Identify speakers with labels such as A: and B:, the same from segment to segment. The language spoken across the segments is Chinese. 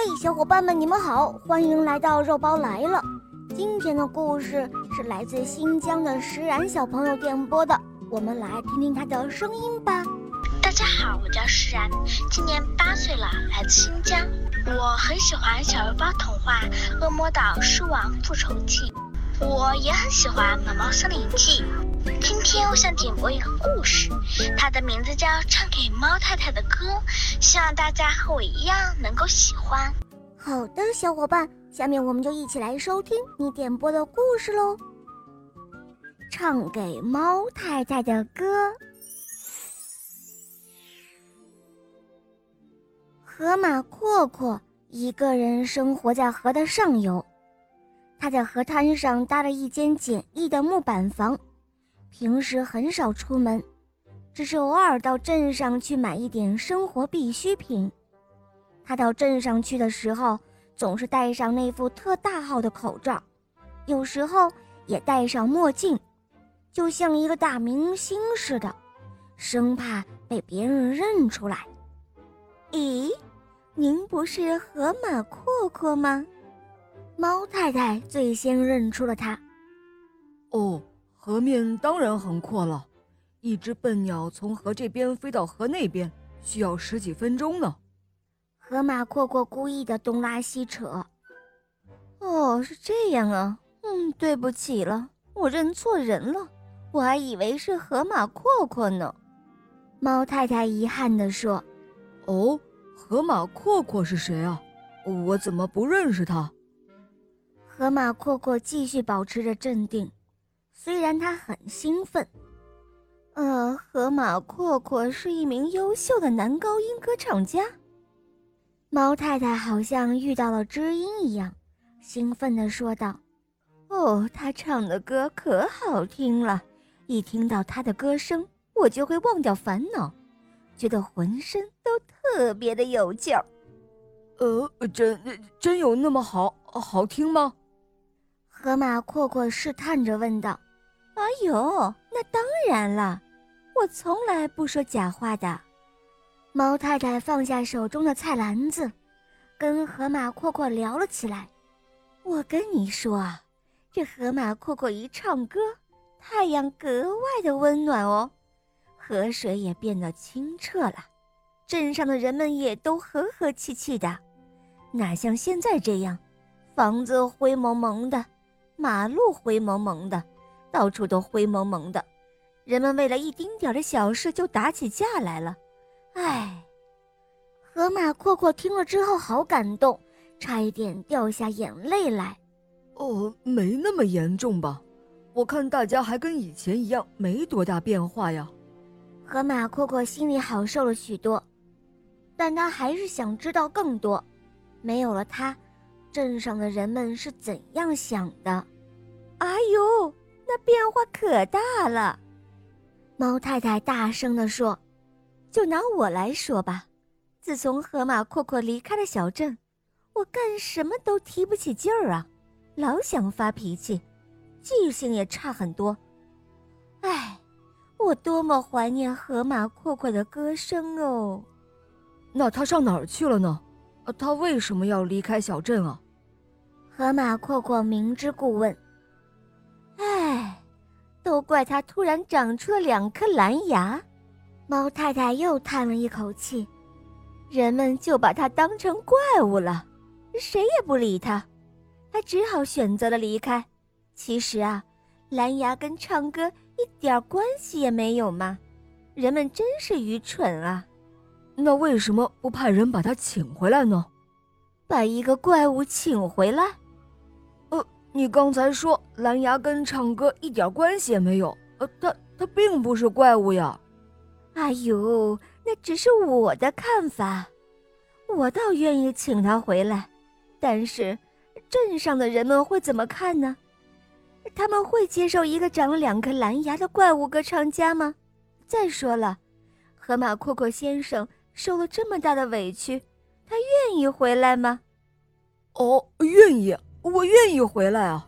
A: 嘿，小伙伴们，你们好，欢迎来到肉包来了。今天的故事是来自新疆的石然小朋友点播的，我们来听听他的声音吧。
B: 大家好，我叫石然，今年八岁了，来自新疆。我很喜欢小肉包童话《恶魔岛狮王复仇记》，我也很喜欢《毛毛森林记》。今天我想点播一个故事，它的名字叫《唱给猫太太的歌》，希望大家和我一样能够喜欢。
A: 好的，小伙伴，下面我们就一起来收听你点播的故事喽，《唱给猫太太的歌》。河马阔阔一个人生活在河的上游，他在河滩上搭了一间简易的木板房。平时很少出门，只是偶尔到镇上去买一点生活必需品。他到镇上去的时候，总是戴上那副特大号的口罩，有时候也戴上墨镜，就像一个大明星似的，生怕被别人认出来。咦，您不是河马阔阔吗？猫太太最先认出了他。
C: 哦。河面当然很阔了，一只笨鸟从河这边飞到河那边需要十几分钟呢。
A: 河马阔阔故意的东拉西扯。哦，是这样啊，嗯，对不起了，我认错人了，我还以为是河马阔阔呢。猫太太遗憾地说：“
C: 哦，河马阔阔是谁啊？我怎么不认识他？”
A: 河马阔阔继续保持着镇定。虽然他很兴奋，呃，河马阔阔是一名优秀的男高音歌唱家。猫太太好像遇到了知音一样，兴奋地说道：“哦，他唱的歌可好听了，一听到他的歌声，我就会忘掉烦恼，觉得浑身都特别的有劲儿。”
C: 呃，真真有那么好好听吗？
A: 河马阔阔试探着问道。哎呦，那当然了，我从来不说假话的。猫太太放下手中的菜篮子，跟河马阔阔聊了起来。我跟你说啊，这河马阔阔一唱歌，太阳格外的温暖哦，河水也变得清澈了，镇上的人们也都和和气气的，哪像现在这样，房子灰蒙蒙的，马路灰蒙蒙的。到处都灰蒙蒙的，人们为了一丁点的小事就打起架来了。唉，河马阔阔听了之后好感动，差一点掉下眼泪来。
C: 哦，没那么严重吧？我看大家还跟以前一样，没多大变化呀。
A: 河马阔阔心里好受了许多，但他还是想知道更多。没有了他，镇上的人们是怎样想的？哎呦！那变化可大了，猫太太大声地说：“就拿我来说吧，自从河马阔阔离开了小镇，我干什么都提不起劲儿啊，老想发脾气，记性也差很多。唉，我多么怀念河马阔阔的歌声哦！
C: 那他上哪儿去了呢？他为什么要离开小镇啊？”
A: 河马阔阔明知故问。唉，都怪它突然长出了两颗蓝牙。猫太太又叹了一口气，人们就把它当成怪物了，谁也不理它，他只好选择了离开。其实啊，蓝牙跟唱歌一点关系也没有嘛，人们真是愚蠢啊！
C: 那为什么不派人把他请回来呢？
A: 把一个怪物请回来？
C: 你刚才说蓝牙跟唱歌一点关系也没有，呃，他他并不是怪物呀。
A: 哎呦，那只是我的看法，我倒愿意请他回来，但是镇上的人们会怎么看呢？他们会接受一个长了两颗蓝牙的怪物歌唱家吗？再说了，河马阔阔先生受了这么大的委屈，他愿意回来吗？
C: 哦，愿意。我愿意回来啊！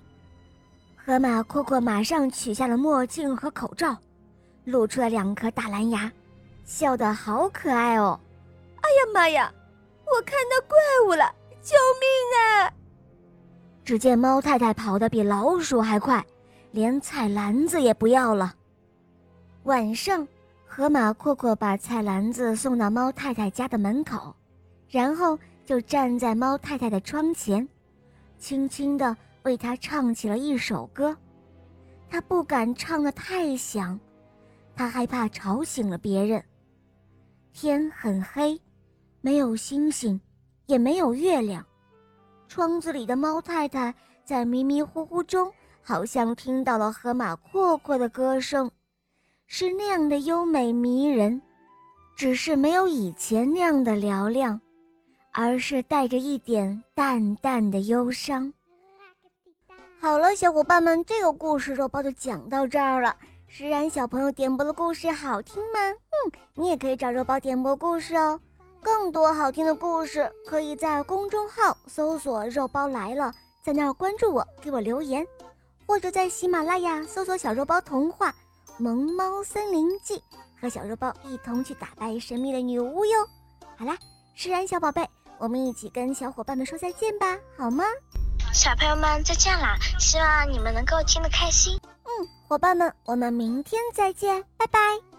A: 河马阔阔马上取下了墨镜和口罩，露出了两颗大蓝牙，笑得好可爱哦！哎呀妈呀，我看到怪物了！救命啊只见猫太太跑得比老鼠还快，连菜篮子也不要了。晚上，河马阔阔把菜篮子送到猫太太家的门口，然后就站在猫太太的窗前，轻轻地为她唱起了一首歌。他不敢唱得太响，他害怕吵醒了别人。天很黑，没有星星，也没有月亮。窗子里的猫太太在迷迷糊糊中，好像听到了河马阔阔的歌声，是那样的优美迷人，只是没有以前那样的嘹亮，而是带着一点淡淡的忧伤。好了，小伙伴们，这个故事肉包就讲到这儿了。石然小朋友点播的故事好听吗？嗯，你也可以找肉包点播故事哦。更多好听的故事，可以在公众号搜索“肉包来了”，在那儿关注我，给我留言，或者在喜马拉雅搜索“小肉包童话《萌猫森林记》”，和小肉包一同去打败神秘的女巫哟。好啦，石然小宝贝，我们一起跟小伙伴们说再见吧，好吗？
B: 小朋友们再见啦！希望你们能够听得开心。
A: 嗯，伙伴们，我们明天再见，拜拜。